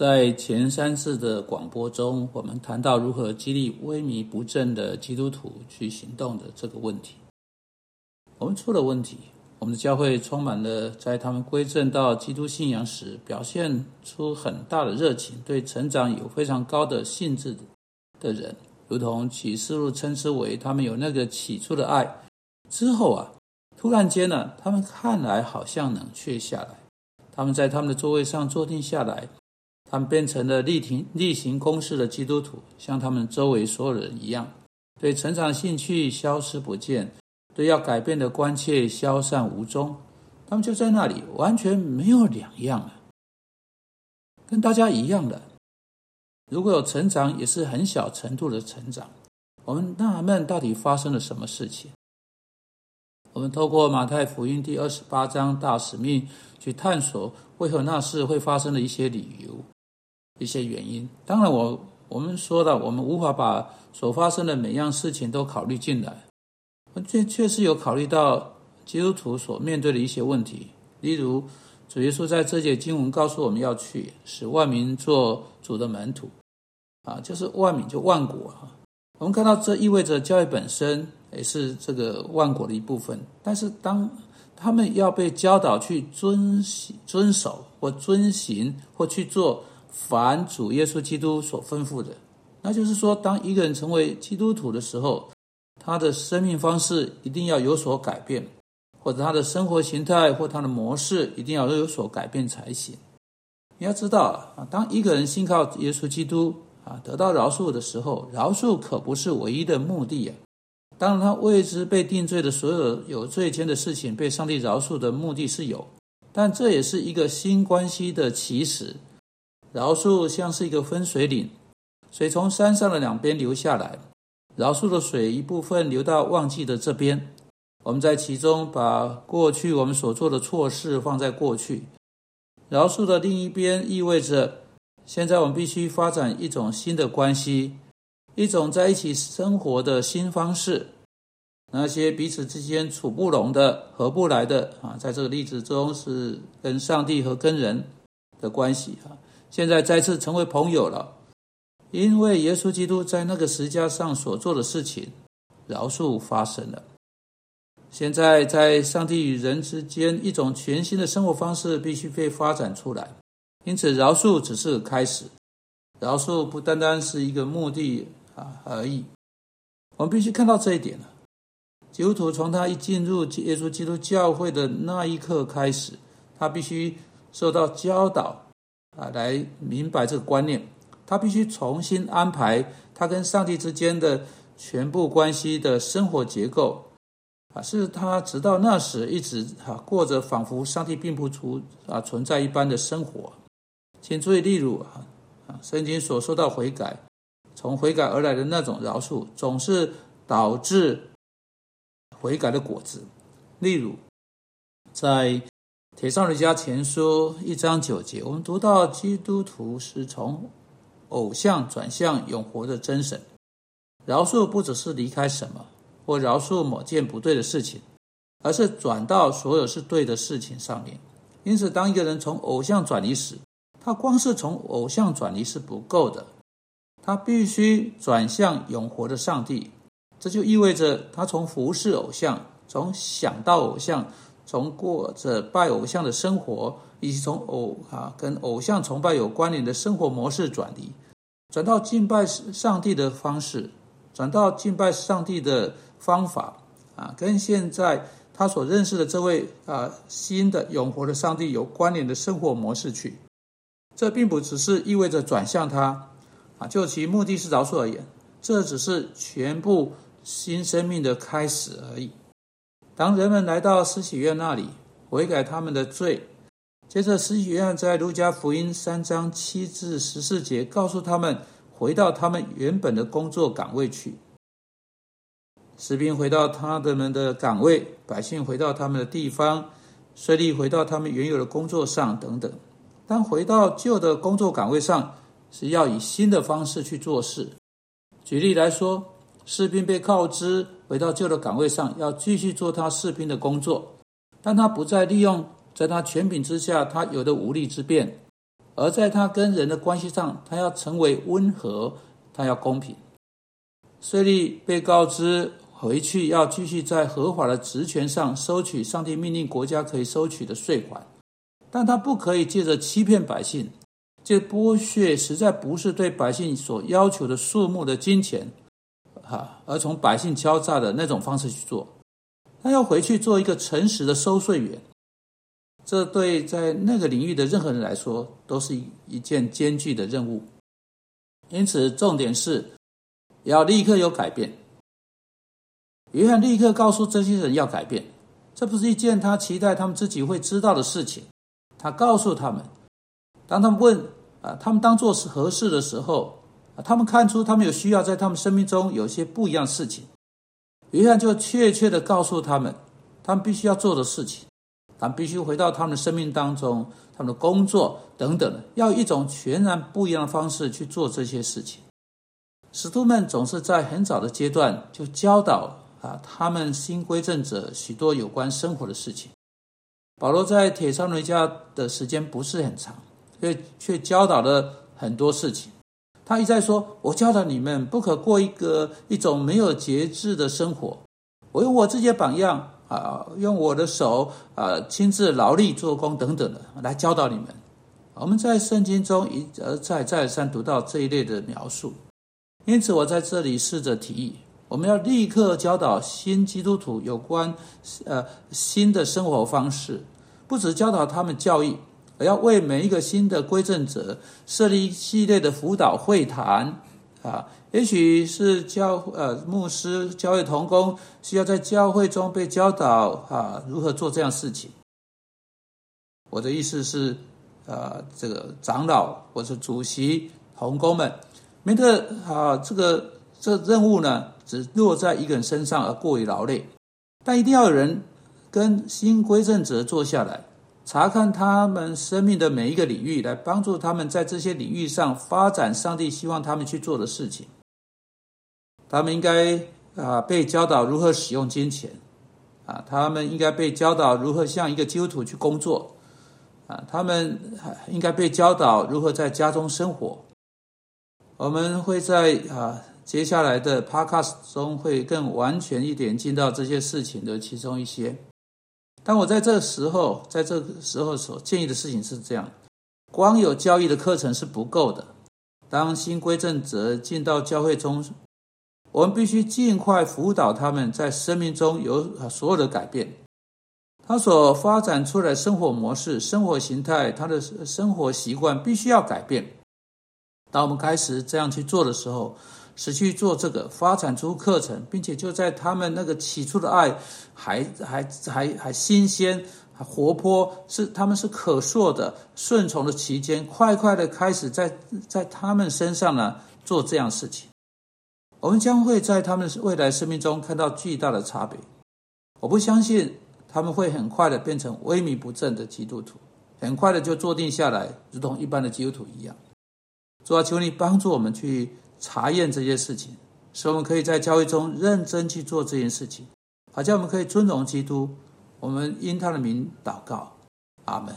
在前三次的广播中，我们谈到如何激励萎靡不振的基督徒去行动的这个问题。我们出了问题，我们的教会充满了在他们归正到基督信仰时，表现出很大的热情，对成长有非常高的兴致的人，如同启示录称之为他们有那个起初的爱。之后啊，突然间呢，他们看来好像冷却下来，他们在他们的座位上坐定下来。他们变成了例行例行公事的基督徒，像他们周围所有人一样，对成长兴趣消失不见，对要改变的关切消散无踪。他们就在那里，完全没有两样啊，跟大家一样的。如果有成长，也是很小程度的成长。我们纳闷，到底发生了什么事情？我们透过马太福音第二十八章大使命去探索，为何那事会发生的一些理由。一些原因，当然我我们说了，我们无法把所发生的每样事情都考虑进来。我确确实有考虑到基督徒所面对的一些问题，例如主耶稣在这节经文告诉我们要去使万民做主的门徒，啊，就是万民就万国啊。我们看到这意味着教育本身也是这个万国的一部分，但是当他们要被教导去遵遵守或遵行或去做。凡主耶稣基督所吩咐的，那就是说，当一个人成为基督徒的时候，他的生命方式一定要有所改变，或者他的生活形态或他的模式一定要有所改变才行。你要知道啊，当一个人信靠耶稣基督啊，得到饶恕的时候，饶恕可不是唯一的目的啊。当然，他为之被定罪的所有有罪愆的事情被上帝饶恕的目的是有，但这也是一个新关系的起始。饶恕像是一个分水岭，水从山上的两边流下来，饶恕的水一部分流到忘记的这边。我们在其中把过去我们所做的错事放在过去。饶恕的另一边意味着，现在我们必须发展一种新的关系，一种在一起生活的新方式。那些彼此之间处不拢的、合不来的啊，在这个例子中是跟上帝和跟人的关系啊。现在再次成为朋友了，因为耶稣基督在那个石架上所做的事情，饶恕发生了。现在在上帝与人之间，一种全新的生活方式必须被发展出来。因此，饶恕只是开始，饶恕不单单是一个目的啊而已。我们必须看到这一点了。基督徒从他一进入耶稣基督教会的那一刻开始，他必须受到教导。啊，来明白这个观念，他必须重新安排他跟上帝之间的全部关系的生活结构。啊，是他直到那时一直啊过着仿佛上帝并不出啊存在一般的生活。请注意，例如啊啊，圣经所说到悔改，从悔改而来的那种饶恕，总是导致悔改的果子。例如，在。铁上人家前书一章九节，我们读到基督徒是从偶像转向永活的真神。饶恕不只是离开什么或饶恕某件不对的事情，而是转到所有是对的事情上面。因此，当一个人从偶像转离时，他光是从偶像转离是不够的，他必须转向永活的上帝。这就意味着他从服侍偶像，从想到偶像。从过着拜偶像的生活，以及从偶啊跟偶像崇拜有关联的生活模式转移，转到敬拜上帝的方式，转到敬拜上帝的方法啊，跟现在他所认识的这位啊新的永活的上帝有关联的生活模式去。这并不只是意味着转向他啊，就其目的是饶恕而言，这只是全部新生命的开始而已。当人们来到施洗院那里悔改他们的罪，接着施洗院在路加福音三章七至十四节告诉他们回到他们原本的工作岗位去。士兵回到他们的岗位，百姓回到他们的地方，税吏回到他们原有的工作上等等。当回到旧的工作岗位上，是要以新的方式去做事。举例来说。士兵被告知回到旧的岗位上，要继续做他士兵的工作，但他不再利用在他权柄之下他有的无力之便，而在他跟人的关系上，他要成为温和，他要公平。税吏被告知回去要继续在合法的职权上收取上帝命令国家可以收取的税款，但他不可以借着欺骗百姓，这剥削实在不是对百姓所要求的数目的金钱，哈，而从百姓敲诈的那种方式去做。他要回去做一个诚实的收税员。这对在那个领域的任何人来说都是一件艰巨的任务，因此重点是要立刻有改变。约翰立刻告诉这些人要改变，这不是一件他期待他们自己会知道的事情。他告诉他们，当他们问啊，他们当做是合适的时候，他们看出他们有需要在他们生命中有些不一样事情，约翰就确切的告诉他们，他们必须要做的事情。他们必须回到他们的生命当中，他们的工作等等，要一种全然不一样的方式去做这些事情。使徒们总是在很早的阶段就教导啊，他们新归正者许多有关生活的事情。保罗在铁山雷家的时间不是很长，却却教导了很多事情。他一再说：“我教导你们，不可过一个一种没有节制的生活。我用我自己的榜样。”啊，用我的手啊，亲自劳力做工等等的来教导你们。我们在圣经中一而再再三读到这一类的描述，因此我在这里试着提议，我们要立刻教导新基督徒有关呃新的生活方式，不止教导他们教义，而要为每一个新的归正者设立一系列的辅导会谈啊。也许是教呃牧师教会同工需要在教会中被教导啊如何做这样事情。我的意思是，呃，这个长老或者主席同工们，免得啊这个这任务呢只落在一个人身上而过于劳累，但一定要有人跟新归正者坐下来，查看他们生命的每一个领域，来帮助他们在这些领域上发展上帝希望他们去做的事情。他们应该啊被教导如何使用金钱，啊，他们应该被教导如何像一个基督徒去工作，啊，他们应该被教导如何在家中生活。我们会在啊接下来的 Podcast 中会更完全一点进到这些事情的其中一些。但我在这时候，在这个时候所建议的事情是这样：光有教义的课程是不够的。当新归正者进到教会中。我们必须尽快辅导他们在生命中有所有的改变。他所发展出来的生活模式、生活形态、他的生活习惯必须要改变。当我们开始这样去做的时候，是去做这个发展出课程，并且就在他们那个起初的爱还还还还新鲜、还活泼，是他们是可塑的、顺从的期间，快快的开始在在他们身上呢做这样事情。我们将会在他们未来生命中看到巨大的差别。我不相信他们会很快的变成萎靡不振的基督徒，很快的就坐定下来，如同一般的基督徒一样。主啊，求你帮助我们去查验这些事情，使我们可以在交易中认真去做这件事情，好像我们可以尊荣基督。我们因他的名祷告，阿门。